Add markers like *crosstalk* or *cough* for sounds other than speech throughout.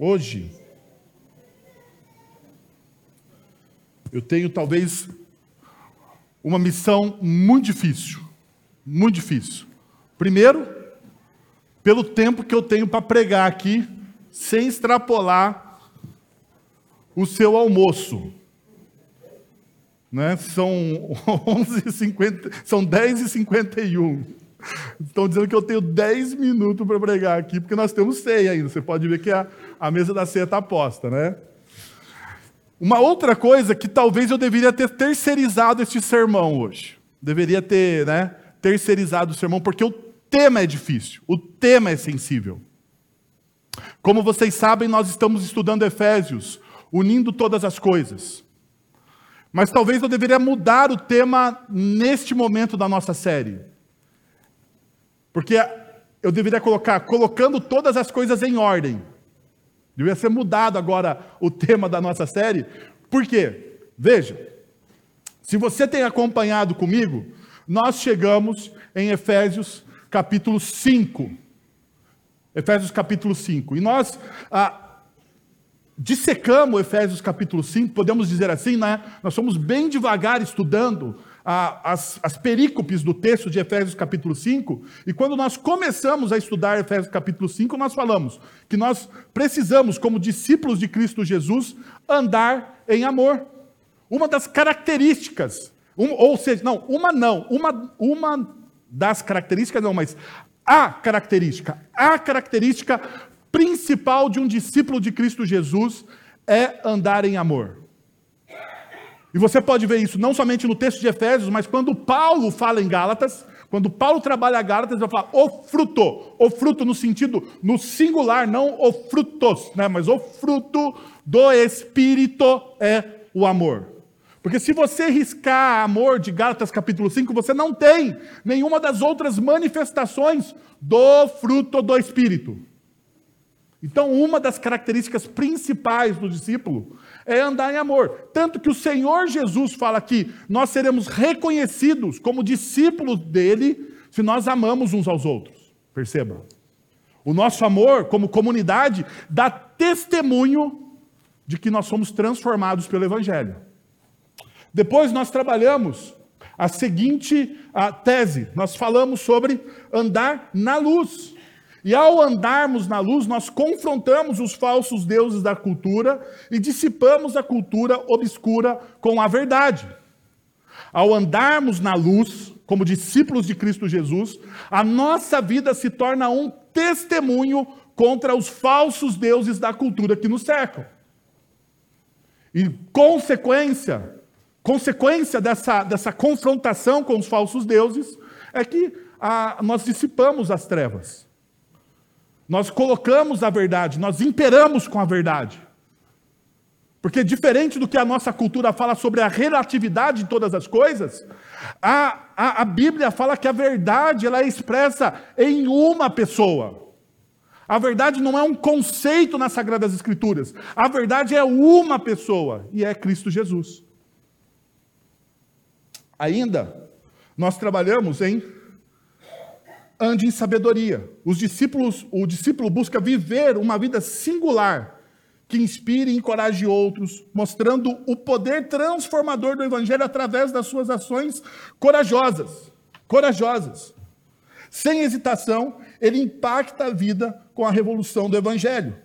hoje, eu tenho talvez uma missão muito difícil. Muito difícil. Primeiro, pelo tempo que eu tenho para pregar aqui, sem extrapolar o seu almoço. Né? São *laughs* 11h50, são 10h51. Estão dizendo que eu tenho 10 minutos para pregar aqui, porque nós temos ceia ainda. Você pode ver que a, a mesa da ceia está posta, né? Uma outra coisa que talvez eu deveria ter terceirizado este sermão hoje. Deveria ter, né, terceirizado o sermão, porque o tema é difícil, o tema é sensível. Como vocês sabem, nós estamos estudando Efésios, unindo todas as coisas. Mas talvez eu deveria mudar o tema neste momento da nossa série. Porque eu deveria colocar colocando todas as coisas em ordem. Deveria ser mudado agora o tema da nossa série. Por quê? Veja, se você tem acompanhado comigo, nós chegamos em Efésios capítulo 5. Efésios capítulo 5. E nós ah, dissecamos Efésios capítulo 5, podemos dizer assim, né? Nós fomos bem devagar estudando as, as perícopes do texto de Efésios capítulo 5, e quando nós começamos a estudar Efésios capítulo 5, nós falamos que nós precisamos, como discípulos de Cristo Jesus, andar em amor. Uma das características, um, ou seja, não, uma não, uma, uma das características não, mas a característica, a característica principal de um discípulo de Cristo Jesus é andar em amor. E você pode ver isso não somente no texto de Efésios, mas quando Paulo fala em Gálatas, quando Paulo trabalha Gálatas, ele fala o fruto, o fruto no sentido, no singular, não o frutos, né? mas o fruto do Espírito é o amor. Porque se você riscar amor de Gálatas capítulo 5, você não tem nenhuma das outras manifestações do fruto do Espírito. Então, uma das características principais do discípulo é andar em amor. Tanto que o Senhor Jesus fala que nós seremos reconhecidos como discípulos dele se nós amamos uns aos outros. Perceba. O nosso amor, como comunidade, dá testemunho de que nós somos transformados pelo Evangelho. Depois nós trabalhamos a seguinte a tese: nós falamos sobre andar na luz. E ao andarmos na luz, nós confrontamos os falsos deuses da cultura e dissipamos a cultura obscura com a verdade. Ao andarmos na luz, como discípulos de Cristo Jesus, a nossa vida se torna um testemunho contra os falsos deuses da cultura que nos cercam. E consequência, consequência dessa, dessa confrontação com os falsos deuses é que a, nós dissipamos as trevas. Nós colocamos a verdade, nós imperamos com a verdade. Porque diferente do que a nossa cultura fala sobre a relatividade de todas as coisas, a, a, a Bíblia fala que a verdade ela é expressa em uma pessoa. A verdade não é um conceito nas Sagradas Escrituras. A verdade é uma pessoa, e é Cristo Jesus. Ainda, nós trabalhamos em ande em sabedoria. Os discípulos, o discípulo busca viver uma vida singular que inspire e encoraje outros, mostrando o poder transformador do evangelho através das suas ações corajosas. Corajosas. Sem hesitação, ele impacta a vida com a revolução do evangelho.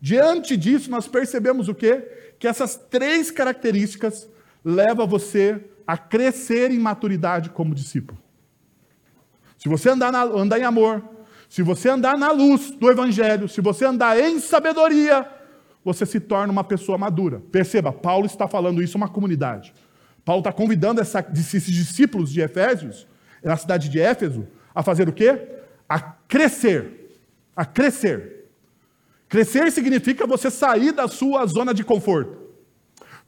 Diante disso, nós percebemos o quê? Que essas três características levam você a crescer em maturidade como discípulo. Se você andar, na, andar em amor, se você andar na luz do Evangelho, se você andar em sabedoria, você se torna uma pessoa madura. Perceba, Paulo está falando isso a uma comunidade. Paulo está convidando essa, esses discípulos de Efésios, na cidade de Éfeso, a fazer o quê? A crescer. A crescer. Crescer significa você sair da sua zona de conforto.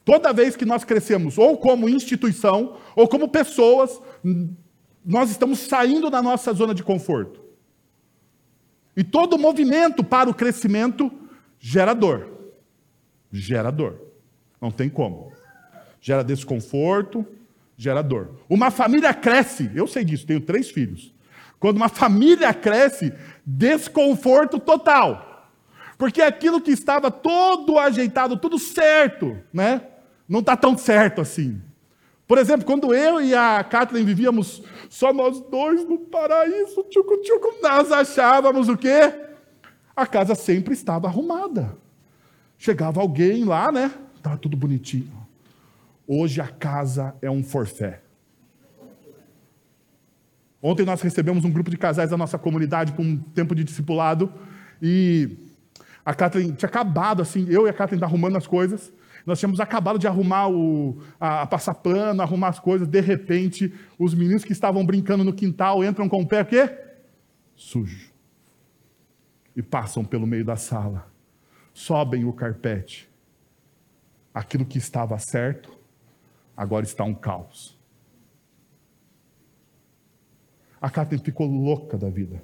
Toda vez que nós crescemos, ou como instituição, ou como pessoas, nós estamos saindo da nossa zona de conforto. E todo movimento para o crescimento gera dor. Gera dor. Não tem como. Gera desconforto, gera dor. Uma família cresce, eu sei disso, tenho três filhos. Quando uma família cresce, desconforto total. Porque aquilo que estava todo ajeitado, tudo certo, né? Não está tão certo assim. Por exemplo, quando eu e a Kathleen vivíamos só nós dois no paraíso, tchucu, tchucu, nós achávamos o quê? A casa sempre estava arrumada. Chegava alguém lá, né? Estava tudo bonitinho. Hoje a casa é um forfé. Ontem nós recebemos um grupo de casais da nossa comunidade com um tempo de discipulado e a Kathleen tinha acabado, assim, eu e a Kathleen arrumando as coisas. Nós tínhamos acabado de arrumar o, a, a passar pano, arrumar as coisas. De repente, os meninos que estavam brincando no quintal entram com o pé o quê? Sujo. E passam pelo meio da sala. Sobem o carpete. Aquilo que estava certo, agora está um caos. A Kathleen ficou louca da vida.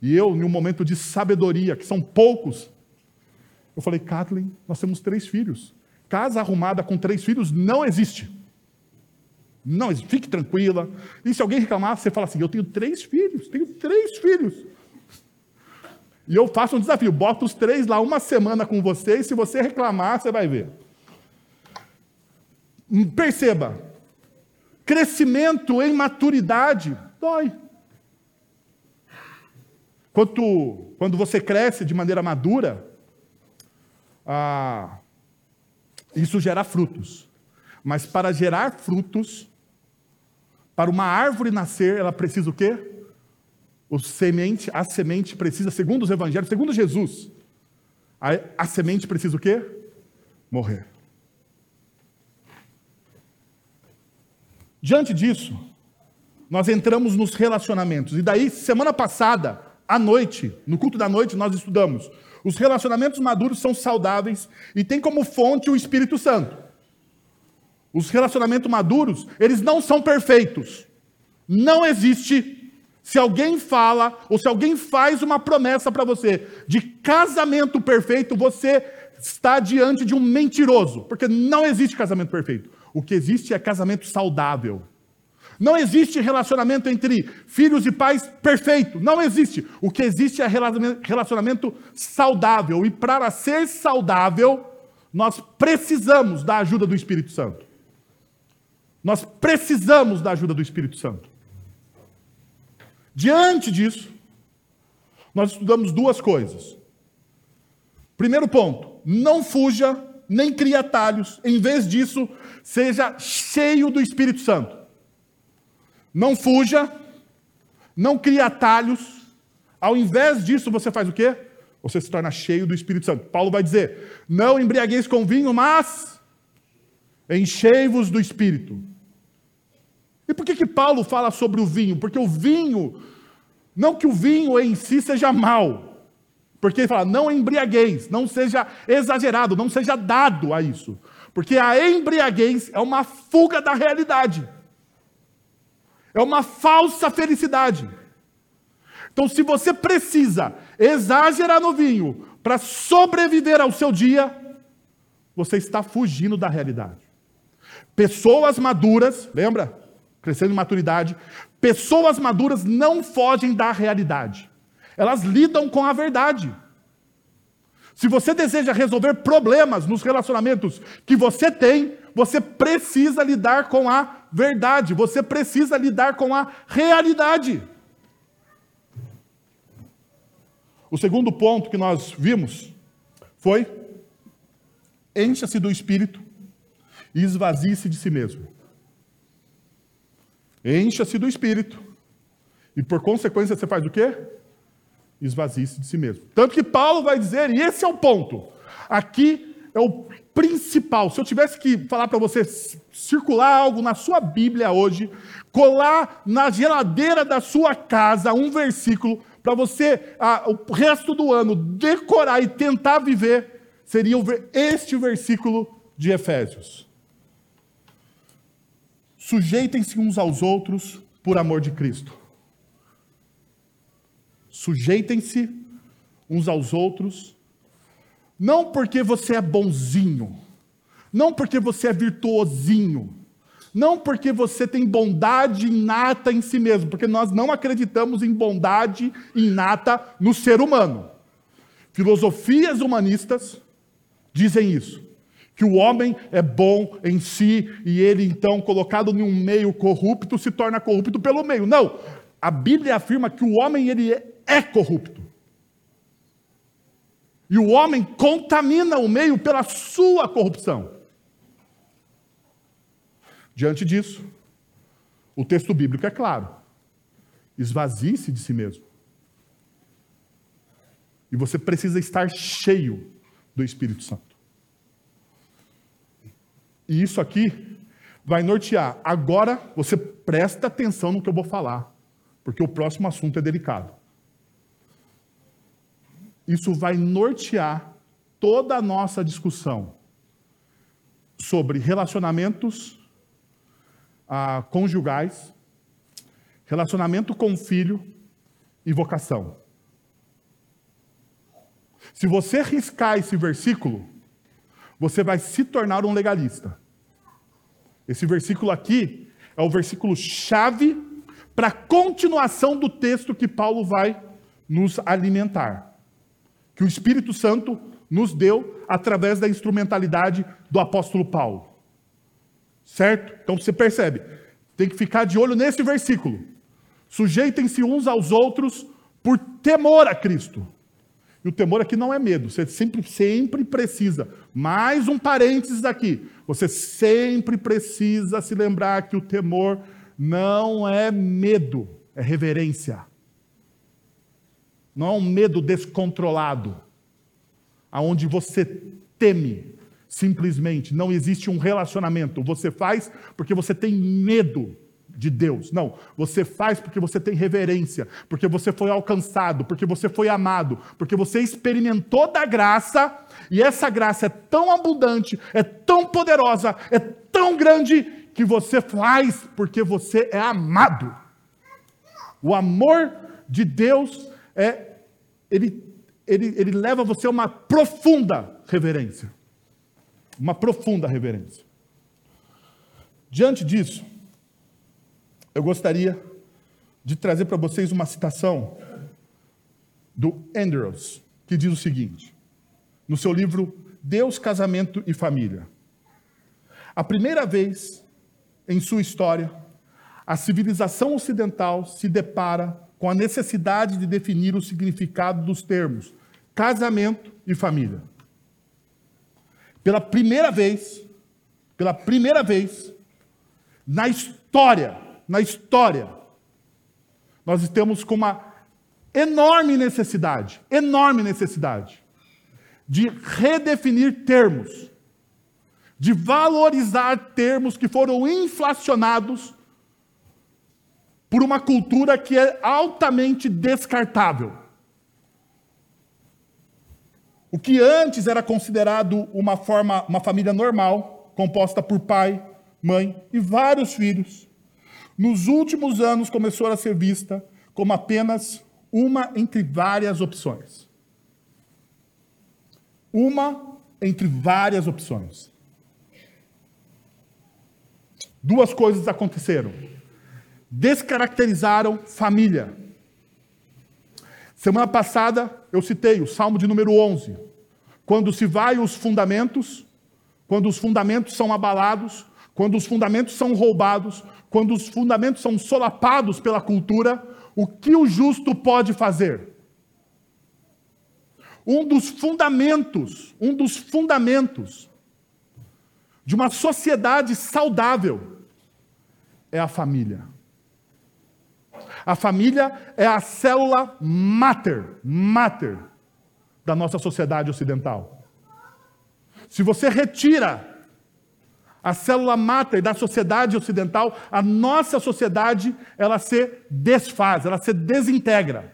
E eu, em um momento de sabedoria, que são poucos, eu falei, Kathleen, nós temos três filhos. Casa arrumada com três filhos não existe. Não existe. Fique tranquila. E se alguém reclamar, você fala assim: Eu tenho três filhos, tenho três filhos. E eu faço um desafio: boto os três lá uma semana com você, e se você reclamar, você vai ver. Perceba, crescimento em maturidade Dói. Quando, quando você cresce de maneira madura, ah, isso gera frutos. Mas para gerar frutos, para uma árvore nascer, ela precisa o quê? O semente, a semente precisa, segundo os evangelhos, segundo Jesus, a, a semente precisa o quê? Morrer. Diante disso, nós entramos nos relacionamentos. E daí, semana passada, à noite, no culto da noite, nós estudamos. Os relacionamentos maduros são saudáveis e tem como fonte o Espírito Santo. Os relacionamentos maduros, eles não são perfeitos. Não existe se alguém fala ou se alguém faz uma promessa para você de casamento perfeito, você está diante de um mentiroso, porque não existe casamento perfeito. O que existe é casamento saudável. Não existe relacionamento entre filhos e pais perfeito. Não existe. O que existe é relacionamento saudável. E para ser saudável, nós precisamos da ajuda do Espírito Santo. Nós precisamos da ajuda do Espírito Santo. Diante disso, nós estudamos duas coisas. Primeiro ponto: não fuja nem crie atalhos. Em vez disso, seja cheio do Espírito Santo. Não fuja, não crie atalhos. Ao invés disso, você faz o quê? Você se torna cheio do Espírito Santo. Paulo vai dizer: Não embriagueis com vinho, mas enchei-vos do Espírito. E por que, que Paulo fala sobre o vinho? Porque o vinho, não que o vinho em si seja mal, porque ele fala, não embriagueis, não seja exagerado, não seja dado a isso. Porque a embriaguez é uma fuga da realidade. É uma falsa felicidade. Então, se você precisa exagerar no vinho para sobreviver ao seu dia, você está fugindo da realidade. Pessoas maduras, lembra? Crescendo em maturidade. Pessoas maduras não fogem da realidade. Elas lidam com a verdade. Se você deseja resolver problemas nos relacionamentos que você tem, você precisa lidar com a verdade, você precisa lidar com a realidade. O segundo ponto que nós vimos foi: encha-se do espírito e esvazie-se de si mesmo. Encha-se do espírito e por consequência você faz o quê? Esvazie-se de si mesmo. Tanto que Paulo vai dizer, e esse é o ponto. Aqui é o principal. Se eu tivesse que falar para você circular algo na sua Bíblia hoje, colar na geladeira da sua casa um versículo para você ah, o resto do ano decorar e tentar viver, seria este versículo de Efésios. Sujeitem-se uns aos outros por amor de Cristo. Sujeitem-se uns aos outros não porque você é bonzinho, não porque você é virtuosinho, não porque você tem bondade inata em si mesmo, porque nós não acreditamos em bondade inata no ser humano. filosofias humanistas dizem isso. Que o homem é bom em si e ele, então, colocado em um meio corrupto, se torna corrupto pelo meio. Não. A Bíblia afirma que o homem ele é corrupto. E o homem contamina o meio pela sua corrupção. Diante disso, o texto bíblico é claro: esvazie-se de si mesmo. E você precisa estar cheio do Espírito Santo. E isso aqui vai nortear. Agora você presta atenção no que eu vou falar, porque o próximo assunto é delicado. Isso vai nortear toda a nossa discussão sobre relacionamentos ah, conjugais, relacionamento com filho e vocação. Se você riscar esse versículo, você vai se tornar um legalista. Esse versículo aqui é o versículo chave para a continuação do texto que Paulo vai nos alimentar. Que o Espírito Santo nos deu através da instrumentalidade do apóstolo Paulo. Certo? Então você percebe, tem que ficar de olho nesse versículo. Sujeitem-se uns aos outros por temor a Cristo. E o temor aqui não é medo, você sempre, sempre precisa. Mais um parênteses aqui. Você sempre precisa se lembrar que o temor não é medo, é reverência. Não é um medo descontrolado, aonde você teme simplesmente, não existe um relacionamento. Você faz porque você tem medo de Deus. Não, você faz porque você tem reverência, porque você foi alcançado, porque você foi amado, porque você experimentou da graça, e essa graça é tão abundante, é tão poderosa, é tão grande que você faz porque você é amado. O amor de Deus é ele ele, ele leva você a uma profunda reverência. Uma profunda reverência. Diante disso, eu gostaria de trazer para vocês uma citação do Andrews, que diz o seguinte, no seu livro Deus, Casamento e Família. A primeira vez em sua história, a civilização ocidental se depara com a necessidade de definir o significado dos termos casamento e família. Pela primeira vez, pela primeira vez na história na história, nós estamos com uma enorme necessidade, enorme necessidade de redefinir termos, de valorizar termos que foram inflacionados por uma cultura que é altamente descartável. O que antes era considerado uma forma, uma família normal, composta por pai, mãe e vários filhos, nos últimos anos começou a ser vista como apenas uma entre várias opções. Uma entre várias opções. Duas coisas aconteceram. Descaracterizaram família. Semana passada eu citei o Salmo de número 11. Quando se vai os fundamentos, quando os fundamentos são abalados, quando os fundamentos são roubados, quando os fundamentos são solapados pela cultura, o que o justo pode fazer? Um dos fundamentos, um dos fundamentos de uma sociedade saudável é a família. A família é a célula mater, mater da nossa sociedade ocidental. Se você retira a célula máter da sociedade ocidental, a nossa sociedade, ela se desfaz, ela se desintegra.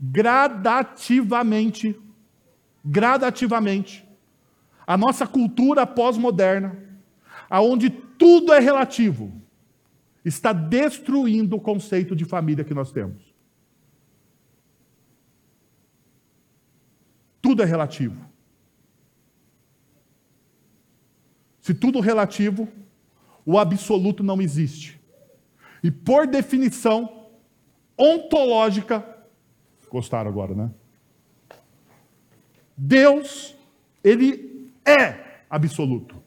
Gradativamente, gradativamente, a nossa cultura pós-moderna, aonde tudo é relativo, está destruindo o conceito de família que nós temos. Tudo é relativo. Se tudo relativo, o absoluto não existe. E por definição ontológica, gostaram agora, né? Deus, ele é absoluto.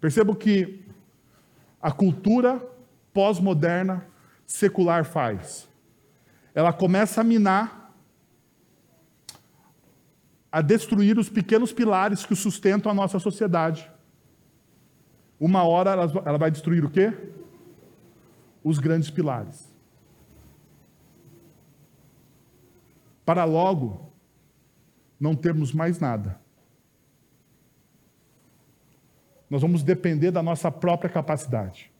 Percebo que a cultura pós-moderna secular faz. Ela começa a minar, a destruir os pequenos pilares que sustentam a nossa sociedade. Uma hora ela vai destruir o quê? Os grandes pilares. Para logo não termos mais nada. Nós vamos depender da nossa própria capacidade.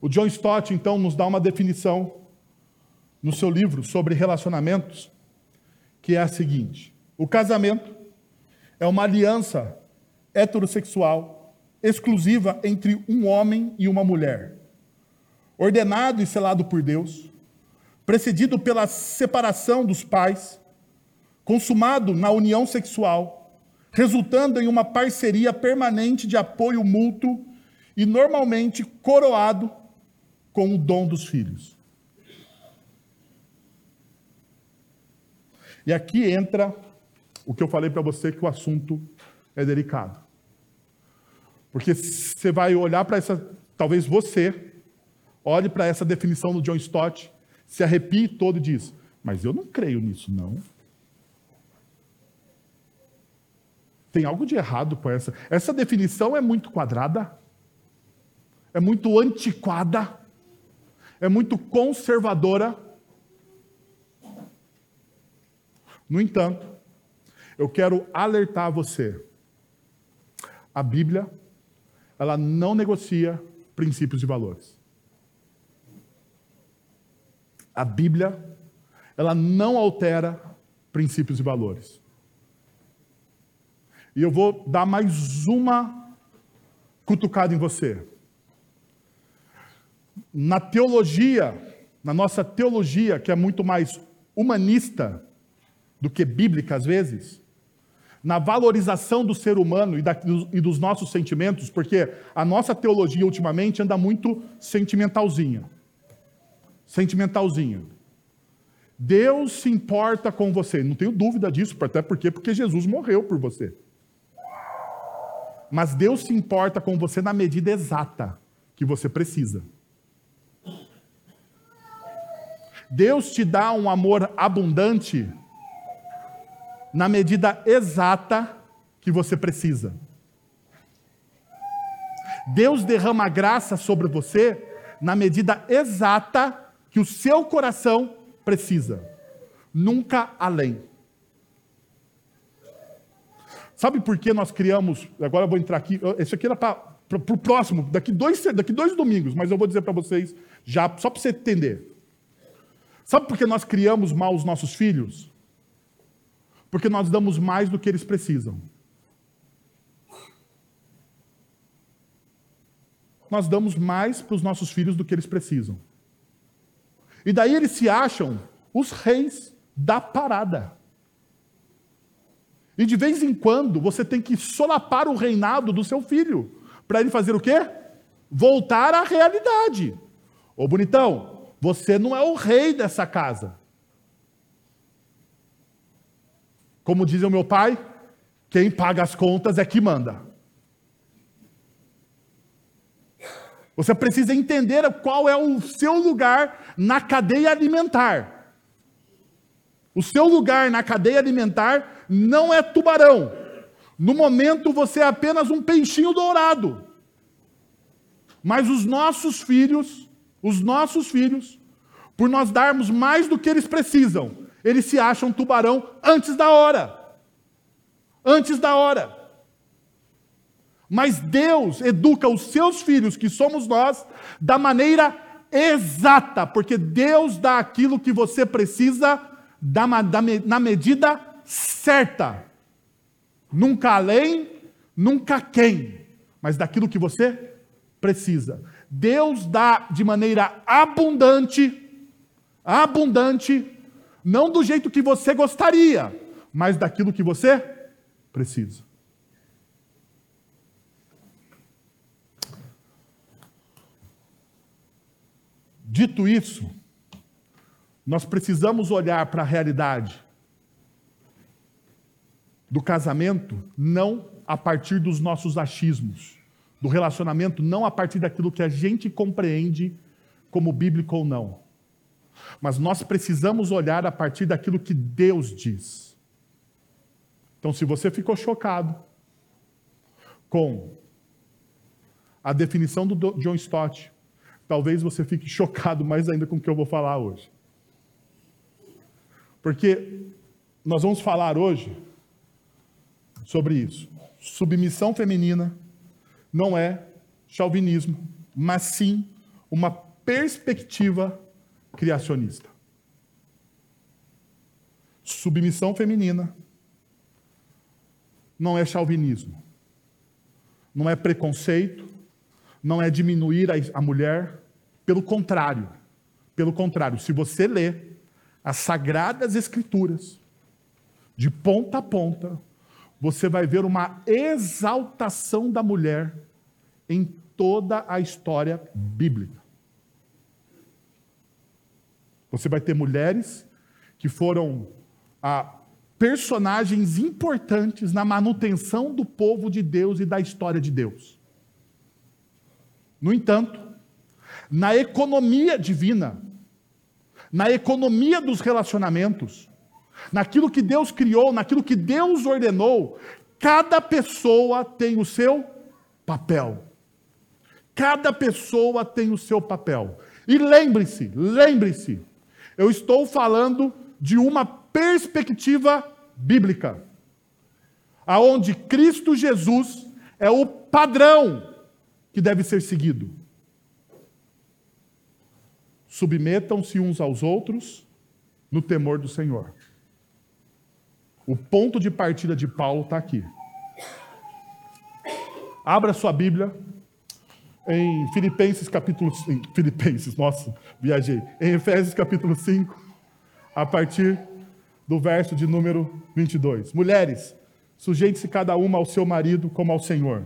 O John Stott, então, nos dá uma definição no seu livro sobre relacionamentos, que é a seguinte: o casamento é uma aliança heterossexual exclusiva entre um homem e uma mulher, ordenado e selado por Deus, precedido pela separação dos pais, consumado na união sexual, resultando em uma parceria permanente de apoio mútuo e normalmente coroado com o dom dos filhos. E aqui entra o que eu falei para você que o assunto é delicado. Porque você vai olhar para essa, talvez você olhe para essa definição do John Stott, se arrepie todo e diz: "Mas eu não creio nisso não". Tem algo de errado com essa. Essa definição é muito quadrada, é muito antiquada, é muito conservadora. No entanto, eu quero alertar você. A Bíblia, ela não negocia princípios e valores. A Bíblia, ela não altera princípios e valores. E eu vou dar mais uma cutucada em você. Na teologia, na nossa teologia, que é muito mais humanista do que bíblica às vezes, na valorização do ser humano e, da, e dos nossos sentimentos, porque a nossa teologia ultimamente anda muito sentimentalzinha. Sentimentalzinha. Deus se importa com você. Não tenho dúvida disso, até porque, porque Jesus morreu por você. Mas Deus se importa com você na medida exata que você precisa. Deus te dá um amor abundante na medida exata que você precisa. Deus derrama graça sobre você na medida exata que o seu coração precisa, nunca além. Sabe por que nós criamos? Agora eu vou entrar aqui. Isso aqui era para o próximo, daqui dois, daqui dois domingos, mas eu vou dizer para vocês já, só para você entender. Sabe por que nós criamos mal os nossos filhos? Porque nós damos mais do que eles precisam. Nós damos mais para os nossos filhos do que eles precisam. E daí eles se acham os reis da parada. E de vez em quando você tem que solapar o reinado do seu filho. Para ele fazer o quê? Voltar à realidade. Ô bonitão, você não é o rei dessa casa. Como diz o meu pai, quem paga as contas é que manda. Você precisa entender qual é o seu lugar na cadeia alimentar. O seu lugar na cadeia alimentar não é tubarão. No momento você é apenas um peixinho dourado. Mas os nossos filhos, os nossos filhos, por nós darmos mais do que eles precisam, eles se acham tubarão antes da hora. Antes da hora. Mas Deus educa os seus filhos, que somos nós, da maneira exata, porque Deus dá aquilo que você precisa da, da, na medida certa. Nunca além, nunca quem, mas daquilo que você precisa. Deus dá de maneira abundante, abundante, não do jeito que você gostaria, mas daquilo que você precisa. Dito isso, Nós precisamos olhar para a realidade do casamento não a partir dos nossos achismos, do relacionamento não a partir daquilo que a gente compreende como bíblico ou não. Mas nós precisamos olhar a partir daquilo que Deus diz. Então, se você ficou chocado com a definição do John Stott, talvez você fique *laughs* chocado mais ainda com o que eu vou falar hoje. Porque nós vamos falar hoje sobre isso. Submissão feminina não é chauvinismo, mas sim uma perspectiva criacionista. Submissão feminina não é chauvinismo, não é preconceito, não é diminuir a, mulher, pelo contrário. Pelo contrário, se você lê as sagradas escrituras, de ponta a ponta, você vai ver uma exaltação da mulher em toda a história bíblica. Você vai ter mulheres que foram ah, personagens importantes na manutenção do povo de Deus e da história de Deus. No entanto, na economia divina, na economia dos relacionamentos, naquilo que Deus criou, naquilo que Deus ordenou, cada pessoa tem o seu papel. Cada pessoa tem o seu papel. E lembre-se, lembre-se, eu estou falando de uma perspectiva bíblica, aonde Cristo Jesus é o padrão que deve ser seguido. Submetam-se uns aos outros no temor do Senhor. O ponto de partida de Paulo está aqui. Abra sua Bíblia em Filipenses capítulo 5, Filipenses, nossa, viajei. Em Efésios capítulo 5, a partir do verso de número 22. Mulheres, sujeite-se cada uma ao seu marido como ao Senhor.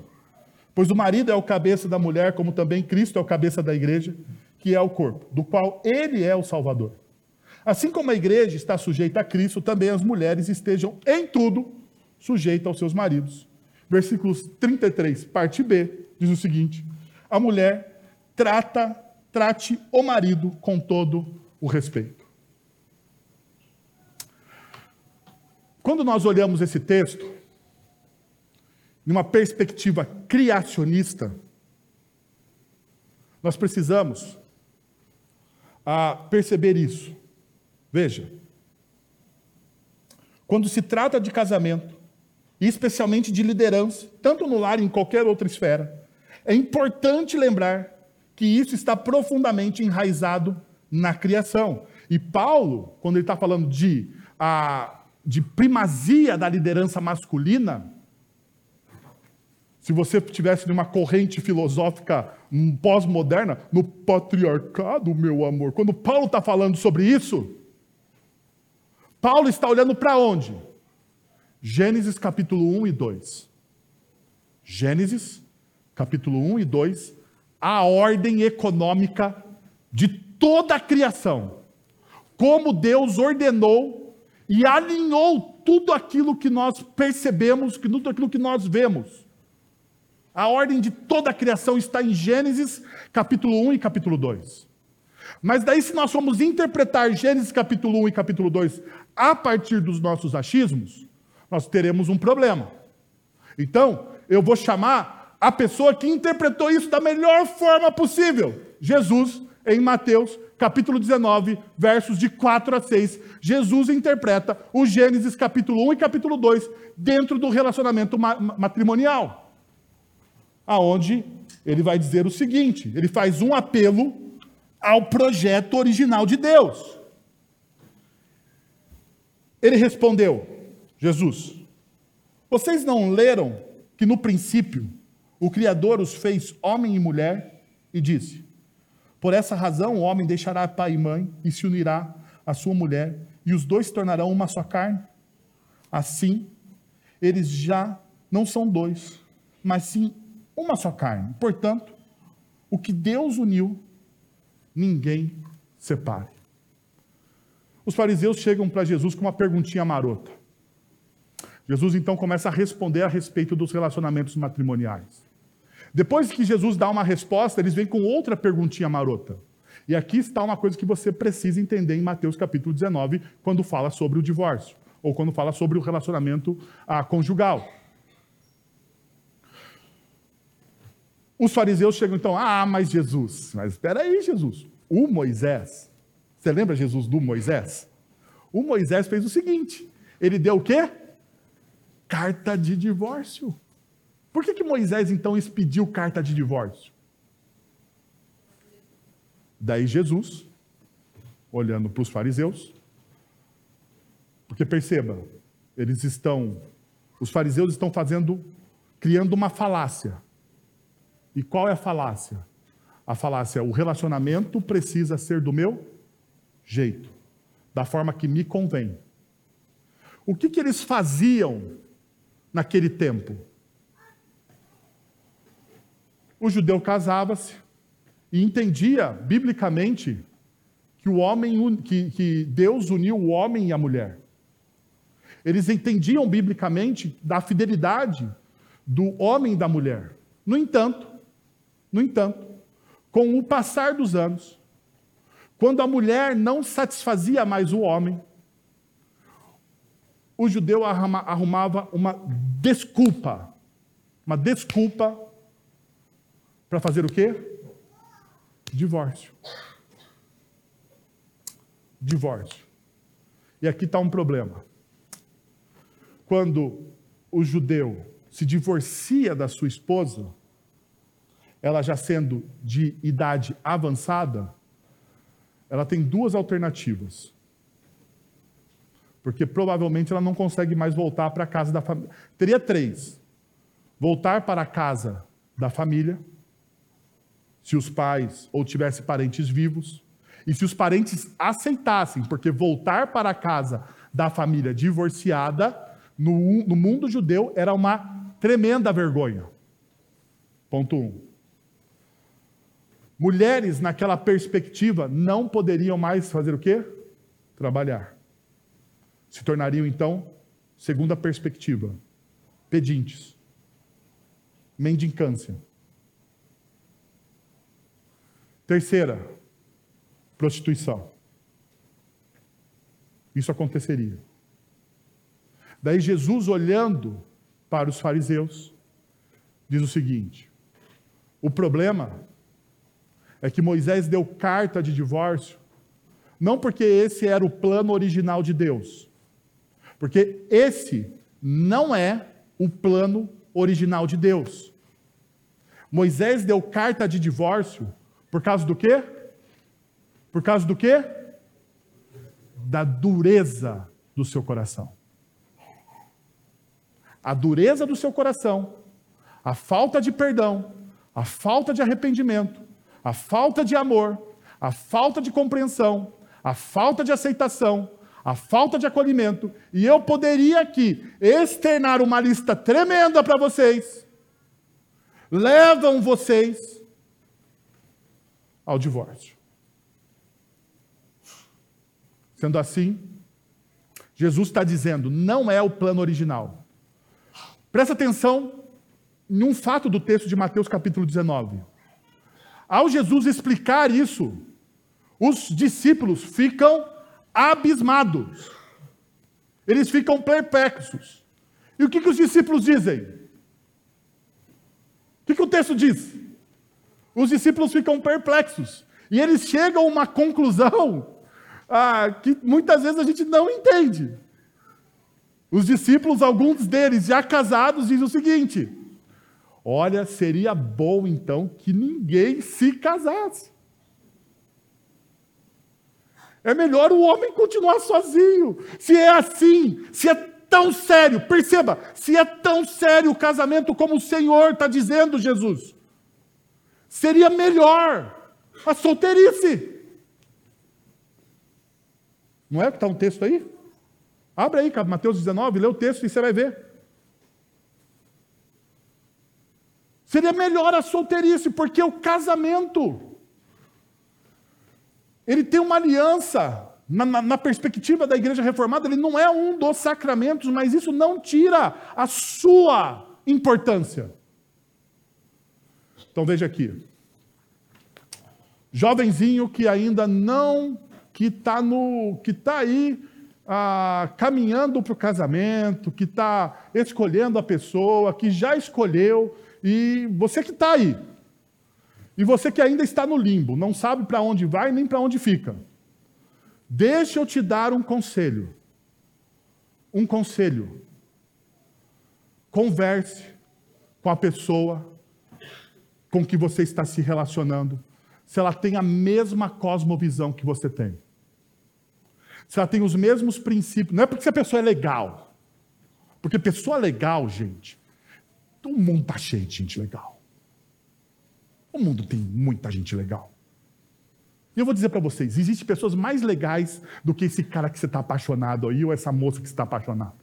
Pois o marido é o cabeça da mulher, como também Cristo é o cabeça da igreja, que é o corpo, do qual ele é o Salvador. Assim como a igreja está sujeita a Cristo, também as mulheres estejam em tudo sujeitas aos seus maridos. Versículos 33, parte B, diz o seguinte: a mulher trata, trate o marido com todo o respeito. Quando nós olhamos esse texto, numa perspectiva criacionista, nós precisamos a perceber isso. Veja, quando se trata de casamento, e especialmente de liderança, tanto no lar em qualquer outra esfera, é importante lembrar que isso está profundamente enraizado na criação. E Paulo, quando ele está falando de, a, de primazia da liderança masculina, se você estivesse numa corrente filosófica pós-moderna, no patriarcado, meu amor, quando Paulo está falando sobre isso, Paulo está olhando para onde? Gênesis capítulo 1 e 2. Gênesis capítulo 1 e 2, a ordem econômica de toda a criação. Como Deus ordenou e alinhou tudo aquilo que nós percebemos, tudo aquilo que nós vemos. A ordem de toda a criação está em Gênesis capítulo 1 e capítulo 2. Mas daí, se nós formos interpretar Gênesis capítulo 1 e capítulo 2 a partir dos nossos achismos, nós teremos um problema. Então, eu vou chamar a pessoa que interpretou isso da melhor forma possível. Jesus, em Mateus, capítulo 19, versos de 4 a 6, Jesus interpreta o Gênesis capítulo 1 e capítulo 2 dentro do relacionamento matrimonial. Aonde ele vai dizer o seguinte, ele faz um apelo ao projeto original de Deus. Ele respondeu, Jesus, vocês não leram que no princípio o Criador os fez homem e mulher e disse: Por essa razão o homem deixará pai e mãe e se unirá à sua mulher, e os dois se tornarão uma só carne. Assim, eles já não são dois, mas sim uma só carne. Portanto, o que Deus uniu, ninguém separe. Os fariseus chegam para Jesus com uma perguntinha marota. Jesus então começa a responder a respeito dos relacionamentos matrimoniais. Depois que Jesus dá uma resposta, eles vêm com outra perguntinha marota. E aqui está uma coisa que você precisa entender em Mateus capítulo 19, quando fala sobre o divórcio, ou quando fala sobre o relacionamento ah, conjugal. Os fariseus chegam então, ah, mas Jesus, mas espera aí, Jesus, o Moisés, você lembra Jesus do Moisés? O Moisés fez o seguinte, ele deu o quê? Carta de divórcio. Por que, que Moisés então expediu carta de divórcio? Daí Jesus, olhando para os fariseus, porque perceba, eles estão, os fariseus estão fazendo, criando uma falácia. E qual é a falácia? A falácia, o relacionamento precisa ser do meu jeito, da forma que me convém. O que, que eles faziam naquele tempo? O judeu casava-se e entendia biblicamente que o homem que, que Deus uniu o homem e a mulher. Eles entendiam biblicamente da fidelidade do homem e da mulher. No entanto, no entanto, com o passar dos anos, quando a mulher não satisfazia mais o homem, o judeu arrumava uma desculpa, uma desculpa para fazer o quê? Divórcio. Divórcio. E aqui está um problema. Quando o judeu se divorcia da sua esposa, ela já sendo de idade avançada, ela tem duas alternativas. Porque provavelmente ela não consegue mais voltar para a casa da família. Teria três: voltar para a casa da família, se os pais ou tivesse parentes vivos, e se os parentes aceitassem, porque voltar para a casa da família divorciada no, no mundo judeu era uma tremenda vergonha. Ponto um. Mulheres, naquela perspectiva, não poderiam mais fazer o quê? Trabalhar. Se tornariam, então, segunda perspectiva, pedintes, mendicância. Terceira, prostituição. Isso aconteceria. Daí Jesus, olhando para os fariseus, diz o seguinte: o problema é que Moisés deu carta de divórcio, não porque esse era o plano original de Deus, porque esse não é o plano original de Deus. Moisés deu carta de divórcio por causa do quê? Por causa do quê? Da dureza do seu coração. A dureza do seu coração, a falta de perdão, a falta de arrependimento, a falta de amor, a falta de compreensão, a falta de aceitação, a falta de acolhimento, e eu poderia aqui externar uma lista tremenda para vocês, levam vocês ao divórcio. Sendo assim, Jesus está dizendo, não é o plano original. Presta atenção em um fato do texto de Mateus capítulo 19. Ao Jesus explicar isso, os discípulos ficam abismados. Eles ficam perplexos. E o que, que os discípulos dizem? O que, que o texto diz? Os discípulos ficam perplexos. E eles chegam a uma conclusão *laughs* ah, que muitas vezes a gente não entende. Os discípulos, alguns deles já casados, dizem o seguinte: Olha, seria bom então que ninguém se casasse. É melhor o homem continuar sozinho. Se é assim, se é tão sério, perceba, se é tão sério o casamento como o Senhor está dizendo, Jesus, seria melhor a solteirice. Não é que está um texto aí? Abre aí, Mateus 19, lê o texto e você vai ver. Seria melhor a solteirice, porque o casamento ele tem uma aliança na, na, na, perspectiva da igreja reformada, ele não é um dos sacramentos, mas isso não tira a sua importância. Então veja aqui. Jovenzinho que ainda não, que está que está aí ah, caminhando para o casamento, que está escolhendo a pessoa, que já escolheu, e você que está aí, e você que ainda está no limbo, não sabe para onde vai nem para onde fica. Deixa eu te dar um conselho. Um conselho. Converse com a pessoa com que você está se relacionando, se ela tem a mesma cosmovisão que você tem. Se ela tem os mesmos princípios. Não é porque a pessoa é legal. Porque pessoa legal, gente, o mundo está cheio de gente legal. O mundo tem muita gente legal. E eu vou dizer para vocês: existem pessoas mais legais do que esse cara que você está apaixonado aí, ou essa moça que você está apaixonado.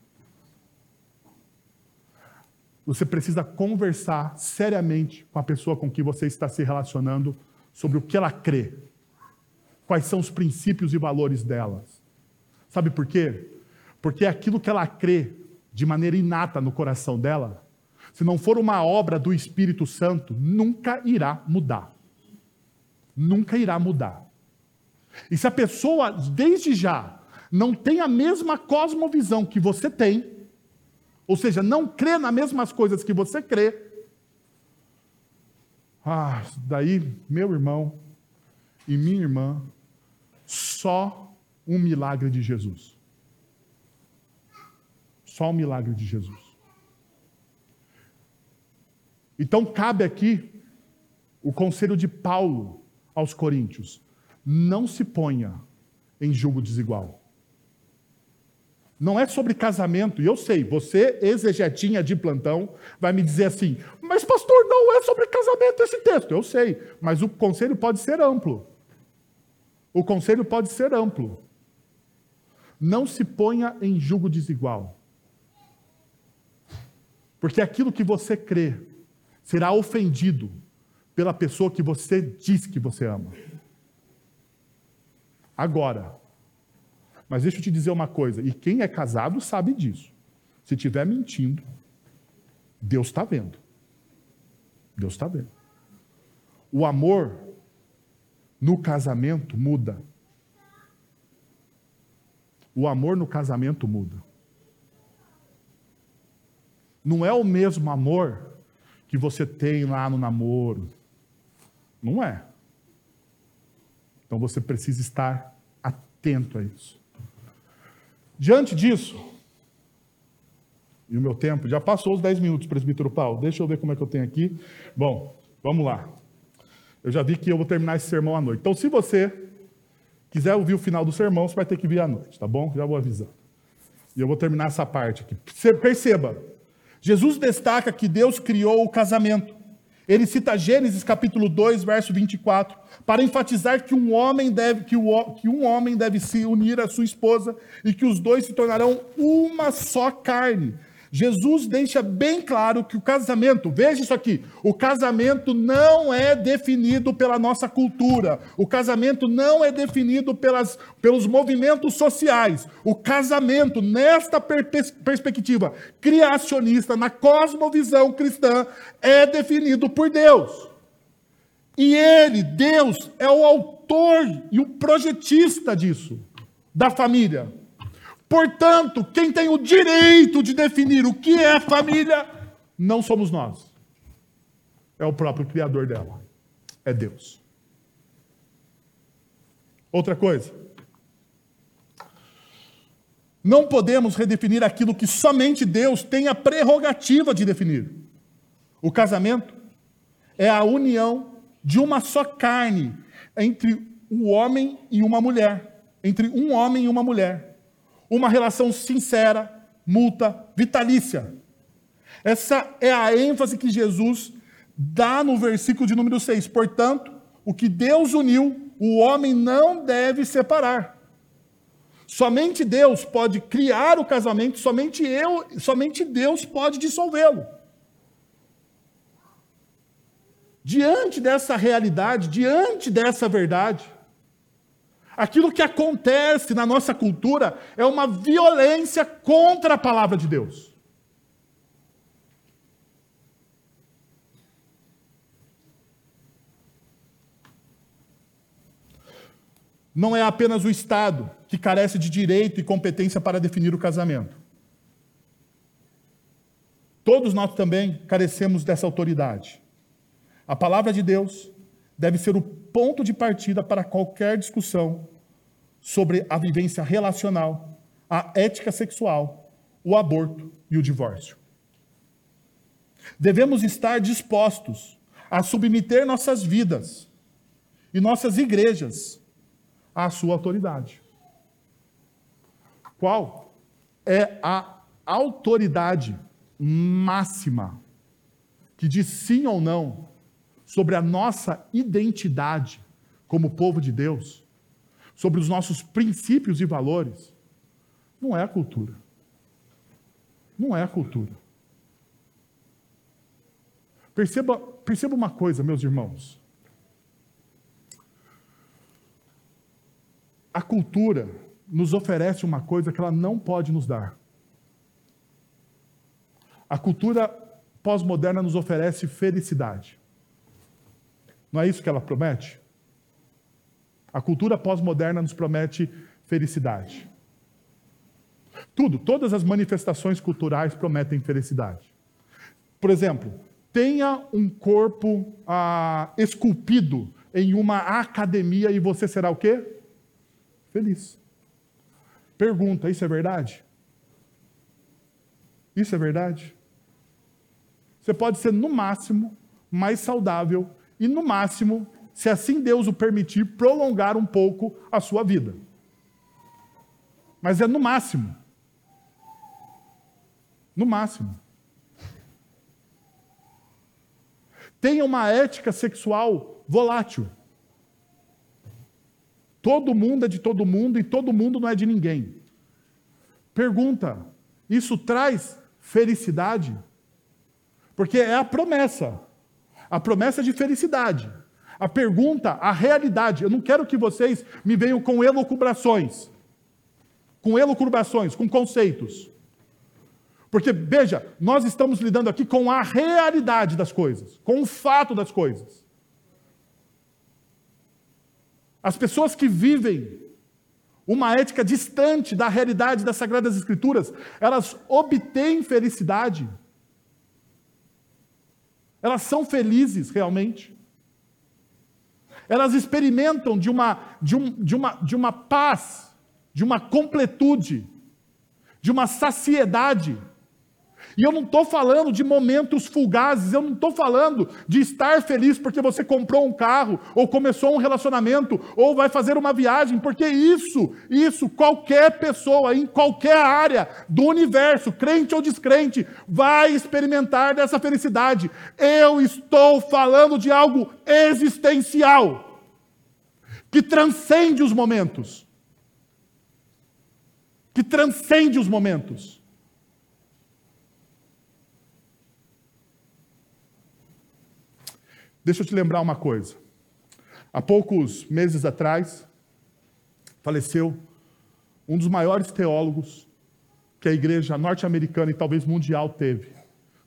Você precisa conversar seriamente com a pessoa com que você está se relacionando sobre o que ela crê, quais são os princípios e valores delas. Sabe por quê? Porque é aquilo que ela crê de maneira inata no coração dela, se não for uma obra do Espírito Santo, nunca irá mudar nunca irá mudar. E se a pessoa, desde já, não tem a mesma cosmovisão que você tem, ou seja, não crê nas mesmas coisas que você crê, ah, daí, meu irmão e minha irmã, só um milagre de Jesus. Só um milagre de Jesus. Então cabe aqui o conselho de Paulo aos coríntios: não se ponha em julgo desigual. Não é sobre casamento, e eu sei, você, exegetinha de plantão, vai me dizer assim: mas pastor, não é sobre casamento esse texto. Eu sei, mas o conselho pode ser amplo. O conselho pode ser amplo. Não se ponha em julgo desigual. Porque aquilo que você crê será ofendido pela pessoa que você diz que você ama. Agora, mas deixa eu te dizer uma coisa, e quem é casado sabe disso. Se estiver mentindo, Deus está vendo. Deus está vendo. O amor no casamento muda. O amor no casamento muda. Não é o mesmo amor que você tem lá no namoro, não é. Então você precisa estar atento a isso. Diante disso, e o meu tempo já passou os 10 minutos, presbítero Paulo. Deixa eu ver como é que eu tenho aqui. Bom, vamos lá. Eu já vi que eu vou terminar esse sermão à noite. Então, se você quiser ouvir o final do sermão, você vai ter que vir à noite, tá bom? Já vou avisar. E eu vou terminar essa parte aqui. Perceba, Jesus destaca que Deus criou o casamento. Ele cita Gênesis capítulo 2, verso 24, para enfatizar que um homem deve que, o, que um homem deve se unir à sua esposa e que os dois se tornarão uma só carne. Jesus deixa bem claro que o casamento, veja isso aqui, o casamento não é definido pela nossa cultura, o casamento não é definido pelas, pelos movimentos sociais. O casamento, nesta per perspectiva criacionista, na cosmovisão cristã, é definido por Deus. E Ele, Deus, é o autor e o projetista disso, da família. Portanto, quem tem o direito de definir o que é família não somos nós. É o próprio Criador dela. É Deus. Outra coisa. Não podemos redefinir aquilo que somente Deus tem a prerrogativa de definir. O casamento é a união de uma só carne entre o homem e uma mulher. Entre um homem e uma mulher uma relação sincera, multa, vitalícia. Essa é a ênfase que Jesus dá no versículo de número 6. Portanto, o que Deus uniu, o homem não deve separar. Somente Deus pode criar o casamento, somente eu, somente Deus pode dissolvê-lo. Diante dessa realidade, diante dessa verdade, Aquilo que acontece na nossa cultura é uma violência contra a palavra de Deus. Não é apenas o Estado que carece de direito e competência para definir o casamento. Todos nós também carecemos dessa autoridade. A palavra de Deus deve ser o ponto de partida para qualquer discussão sobre a vivência relacional, a ética sexual, o aborto e o divórcio. Devemos estar dispostos a submeter nossas vidas e nossas igrejas à sua autoridade. Qual é a autoridade máxima que diz sim ou não sobre a nossa identidade como povo de Deus, sobre os nossos princípios e valores, não é a cultura. Não é a cultura. Perceba, perceba uma coisa, meus irmãos. A cultura nos oferece uma coisa que ela não pode nos dar. A cultura pós-moderna nos oferece felicidade. Não é isso que ela promete? A cultura pós-moderna nos promete felicidade. Tudo, todas as manifestações culturais prometem felicidade. Por exemplo, tenha um corpo ah, esculpido em uma academia e você será o quê? Feliz. Pergunta: isso é verdade? Isso é verdade? Você pode ser, no máximo, mais saudável e, no máximo, se assim Deus o permitir, prolongar um pouco a sua vida. Mas é no máximo. No máximo. Tenha uma ética sexual volátil. Todo mundo é de todo mundo e todo mundo não é de ninguém. Pergunta: isso traz felicidade? Porque é a promessa. A promessa de felicidade. A pergunta, a realidade. Eu não quero que vocês me venham com elucubrações. Com elucubrações, com conceitos. Porque, veja, nós estamos lidando aqui com a realidade das coisas, com o fato das coisas. As pessoas que vivem uma ética distante da realidade das Sagradas Escrituras, elas obtêm felicidade elas são felizes realmente. Elas experimentam de uma, de, um, de, uma, de uma paz, de uma completude, de uma saciedade e eu não estou falando de momentos fugazes, eu não estou falando de estar feliz porque você comprou um carro, ou começou um relacionamento, ou vai fazer uma viagem, porque isso, isso, qualquer pessoa, em qualquer área do universo, crente ou descrente, vai experimentar dessa felicidade. Eu estou falando de algo existencial, que transcende os momentos. Que transcende os momentos. Deixa eu te lembrar uma coisa. Há poucos meses atrás, faleceu um dos maiores teólogos que a igreja norte-americana e talvez mundial teve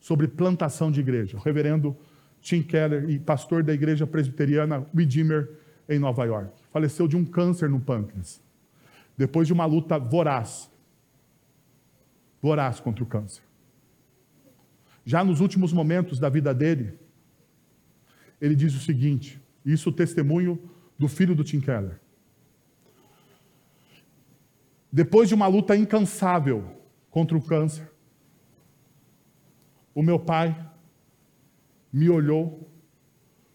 sobre plantação de igreja, o reverendo Tim Keller e pastor da igreja presbiteriana Redeemer em Nova York. Faleceu de um câncer no pâncreas, depois de uma luta voraz, voraz contra o câncer. Já nos últimos momentos da vida dele, ele diz o seguinte: isso é o testemunho do filho do Tim Keller. Depois de uma luta incansável contra o câncer, o meu pai me olhou,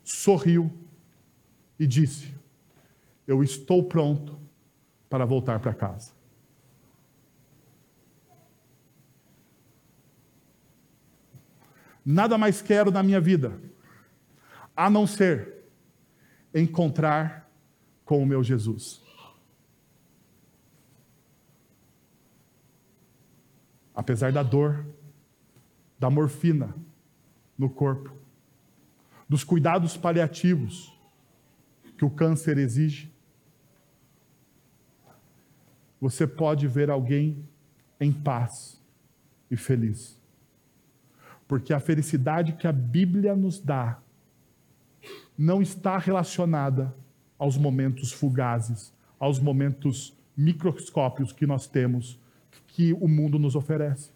sorriu e disse: Eu estou pronto para voltar para casa. Nada mais quero na minha vida a não ser encontrar com o meu Jesus. Apesar da dor, da morfina no corpo, dos cuidados paliativos que o câncer exige, você pode ver alguém em paz e feliz. Porque a felicidade que a Bíblia nos dá não está relacionada aos momentos fugazes, aos momentos microscópios que nós temos, que o mundo nos oferece.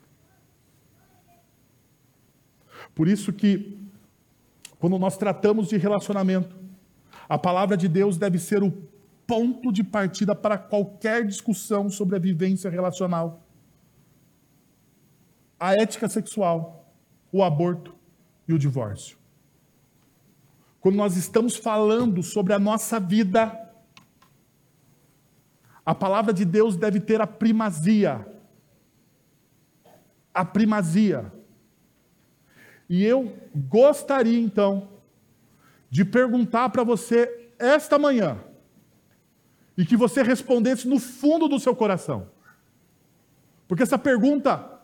Por isso que, quando nós tratamos de relacionamento, a palavra de Deus deve ser o ponto de partida para qualquer discussão sobre a vivência relacional. A ética sexual, o aborto e o divórcio. Quando nós estamos falando sobre a nossa vida, a palavra de Deus deve ter a primazia. A primazia. E eu gostaria então de perguntar para você esta manhã e que você respondesse no fundo do seu coração. Porque essa pergunta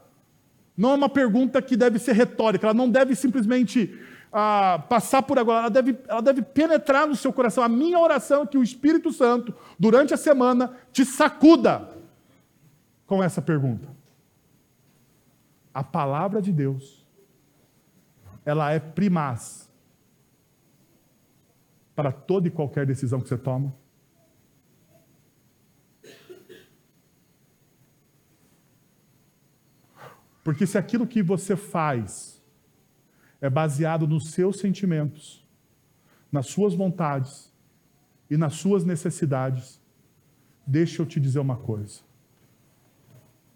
não é uma pergunta que deve ser retórica, ela não deve simplesmente ah, passar por agora, ela deve, ela deve penetrar no seu coração. A minha oração é que o Espírito Santo, durante a semana, te sacuda com essa pergunta. A palavra de Deus, ela é primaz para toda e qualquer decisão que você toma. Porque se aquilo que você faz é baseado nos seus sentimentos, nas suas vontades e nas suas necessidades, deixa eu te dizer uma coisa.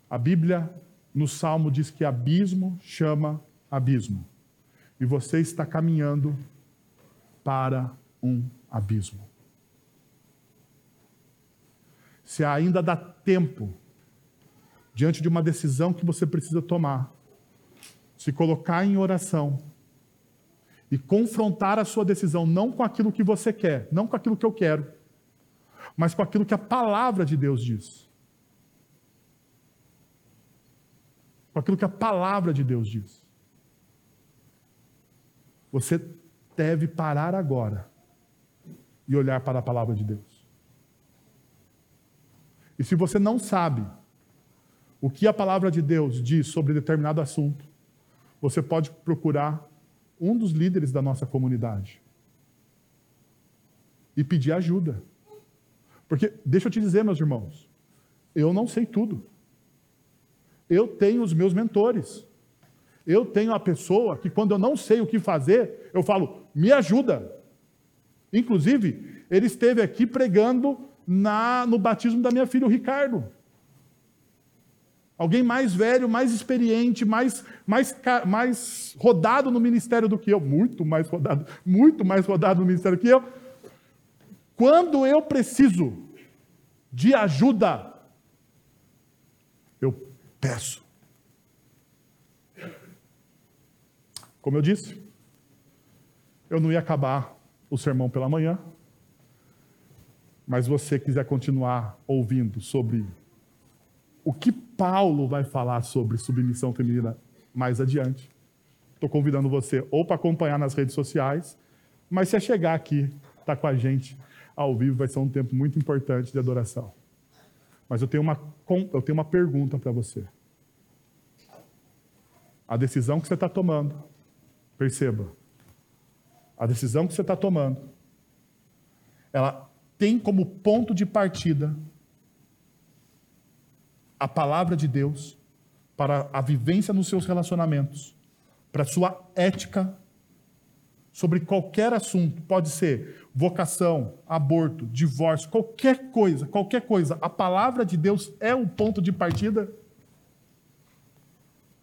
A Bíblia, no Salmo, diz que abismo chama abismo. E você está caminhando para um abismo. Se ainda dá tempo diante de uma decisão que você precisa tomar, se colocar em oração e confrontar a sua decisão não com aquilo que você quer, não com aquilo que eu quero, mas com aquilo que a palavra de Deus diz. Com aquilo que a palavra de Deus diz. Você deve parar agora e olhar para a palavra de Deus. E se você não sabe o que a palavra de Deus diz sobre determinado assunto, você pode procurar um dos líderes da nossa comunidade e pedir ajuda. Porque, deixa eu te dizer, meus irmãos, eu não sei tudo. Eu tenho os meus mentores. Eu tenho a pessoa que, quando eu não sei o que fazer, eu falo, me ajuda. Inclusive, ele esteve aqui pregando na, no batismo da minha filha, o Ricardo. Alguém mais velho, mais experiente, mais, mais, mais rodado no ministério do que eu, muito mais rodado, muito mais rodado no ministério do que eu. Quando eu preciso de ajuda, eu peço. Como eu disse, eu não ia acabar o sermão pela manhã, mas você quiser continuar ouvindo sobre o que Paulo vai falar sobre submissão feminina mais adiante. Estou convidando você ou para acompanhar nas redes sociais, mas se é chegar aqui, estar tá com a gente ao vivo, vai ser um tempo muito importante de adoração. Mas eu tenho uma, eu tenho uma pergunta para você. A decisão que você está tomando, perceba, a decisão que você está tomando, ela tem como ponto de partida a palavra de Deus, para a vivência nos seus relacionamentos, para a sua ética sobre qualquer assunto, pode ser vocação, aborto, divórcio, qualquer coisa, qualquer coisa, a palavra de Deus é um ponto de partida?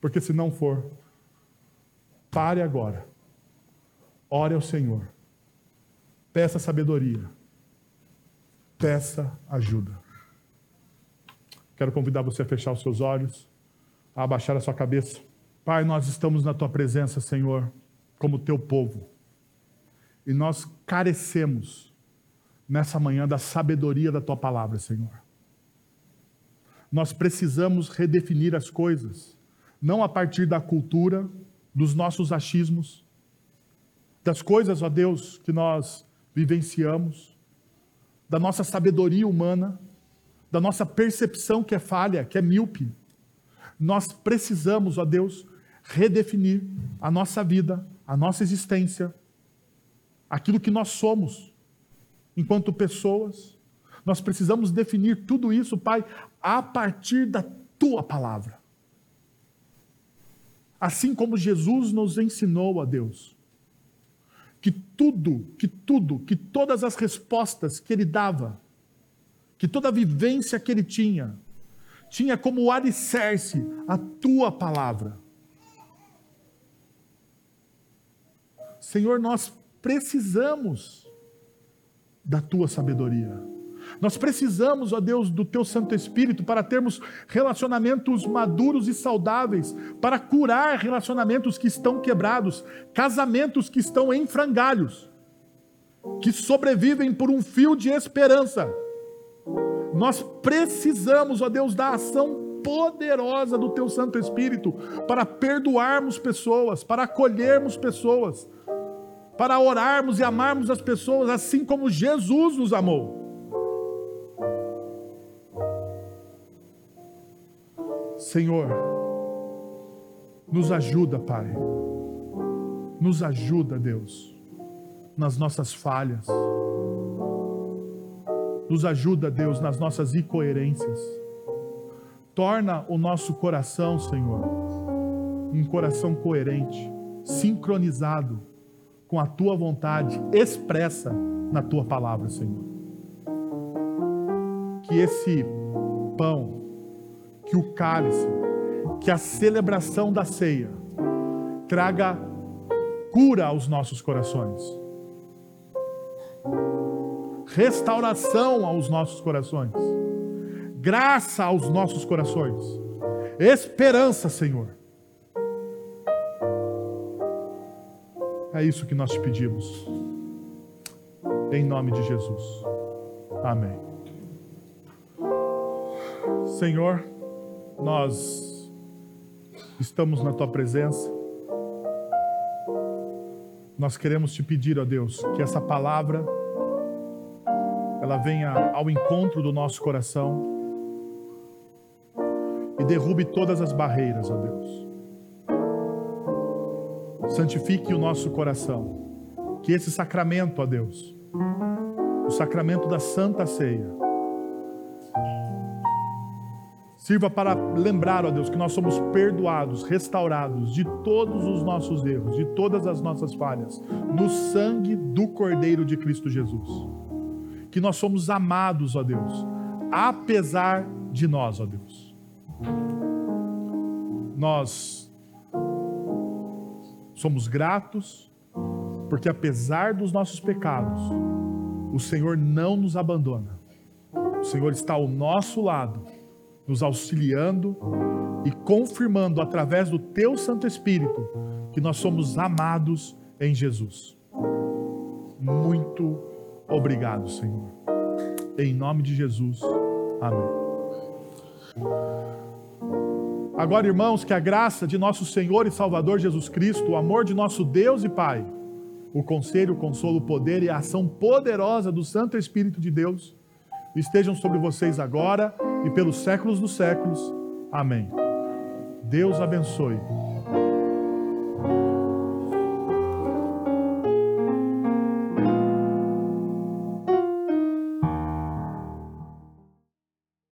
Porque se não for, pare agora, ore ao Senhor, peça sabedoria, peça ajuda. Quero convidar você a fechar os seus olhos, a abaixar a sua cabeça. Pai, nós estamos na tua presença, Senhor, como teu povo. E nós carecemos nessa manhã da sabedoria da tua palavra, Senhor. Nós precisamos redefinir as coisas, não a partir da cultura, dos nossos achismos, das coisas, ó Deus, que nós vivenciamos, da nossa sabedoria humana, da nossa percepção que é falha, que é míope. Nós precisamos, ó Deus, redefinir a nossa vida, a nossa existência, aquilo que nós somos enquanto pessoas. Nós precisamos definir tudo isso, Pai, a partir da tua palavra. Assim como Jesus nos ensinou a Deus, que tudo, que tudo, que todas as respostas que ele dava, que toda a vivência que ele tinha, tinha como alicerce a tua palavra. Senhor, nós precisamos da tua sabedoria. Nós precisamos, ó Deus, do teu Santo Espírito para termos relacionamentos maduros e saudáveis, para curar relacionamentos que estão quebrados, casamentos que estão em frangalhos, que sobrevivem por um fio de esperança. Nós precisamos, ó Deus, da ação poderosa do teu Santo Espírito para perdoarmos pessoas, para acolhermos pessoas, para orarmos e amarmos as pessoas assim como Jesus nos amou. Senhor, nos ajuda, Pai. Nos ajuda, Deus, nas nossas falhas. Nos ajuda, Deus, nas nossas incoerências. Torna o nosso coração, Senhor, um coração coerente, sincronizado com a tua vontade expressa na tua palavra, Senhor. Que esse pão, que o cálice, que a celebração da ceia traga cura aos nossos corações, restauração aos nossos corações, graça aos nossos corações, esperança, Senhor. É isso que nós te pedimos. Em nome de Jesus. Amém. Senhor, nós estamos na tua presença. Nós queremos te pedir, ó Deus, que essa palavra ela venha ao encontro do nosso coração e derrube todas as barreiras, ó Deus. Santifique o nosso coração. Que esse sacramento, ó Deus, o sacramento da Santa Ceia, Sirva para lembrar, ó Deus, que nós somos perdoados, restaurados de todos os nossos erros, de todas as nossas falhas, no sangue do Cordeiro de Cristo Jesus. Que nós somos amados, ó Deus, apesar de nós, ó Deus. Nós somos gratos, porque apesar dos nossos pecados, o Senhor não nos abandona. O Senhor está ao nosso lado nos auxiliando e confirmando através do teu Santo Espírito que nós somos amados em Jesus. Muito obrigado, Senhor. Em nome de Jesus. Amém. Agora, irmãos, que a graça de nosso Senhor e Salvador Jesus Cristo, o amor de nosso Deus e Pai, o conselho, o consolo, o poder e a ação poderosa do Santo Espírito de Deus estejam sobre vocês agora e pelos séculos dos séculos. Amém. Deus abençoe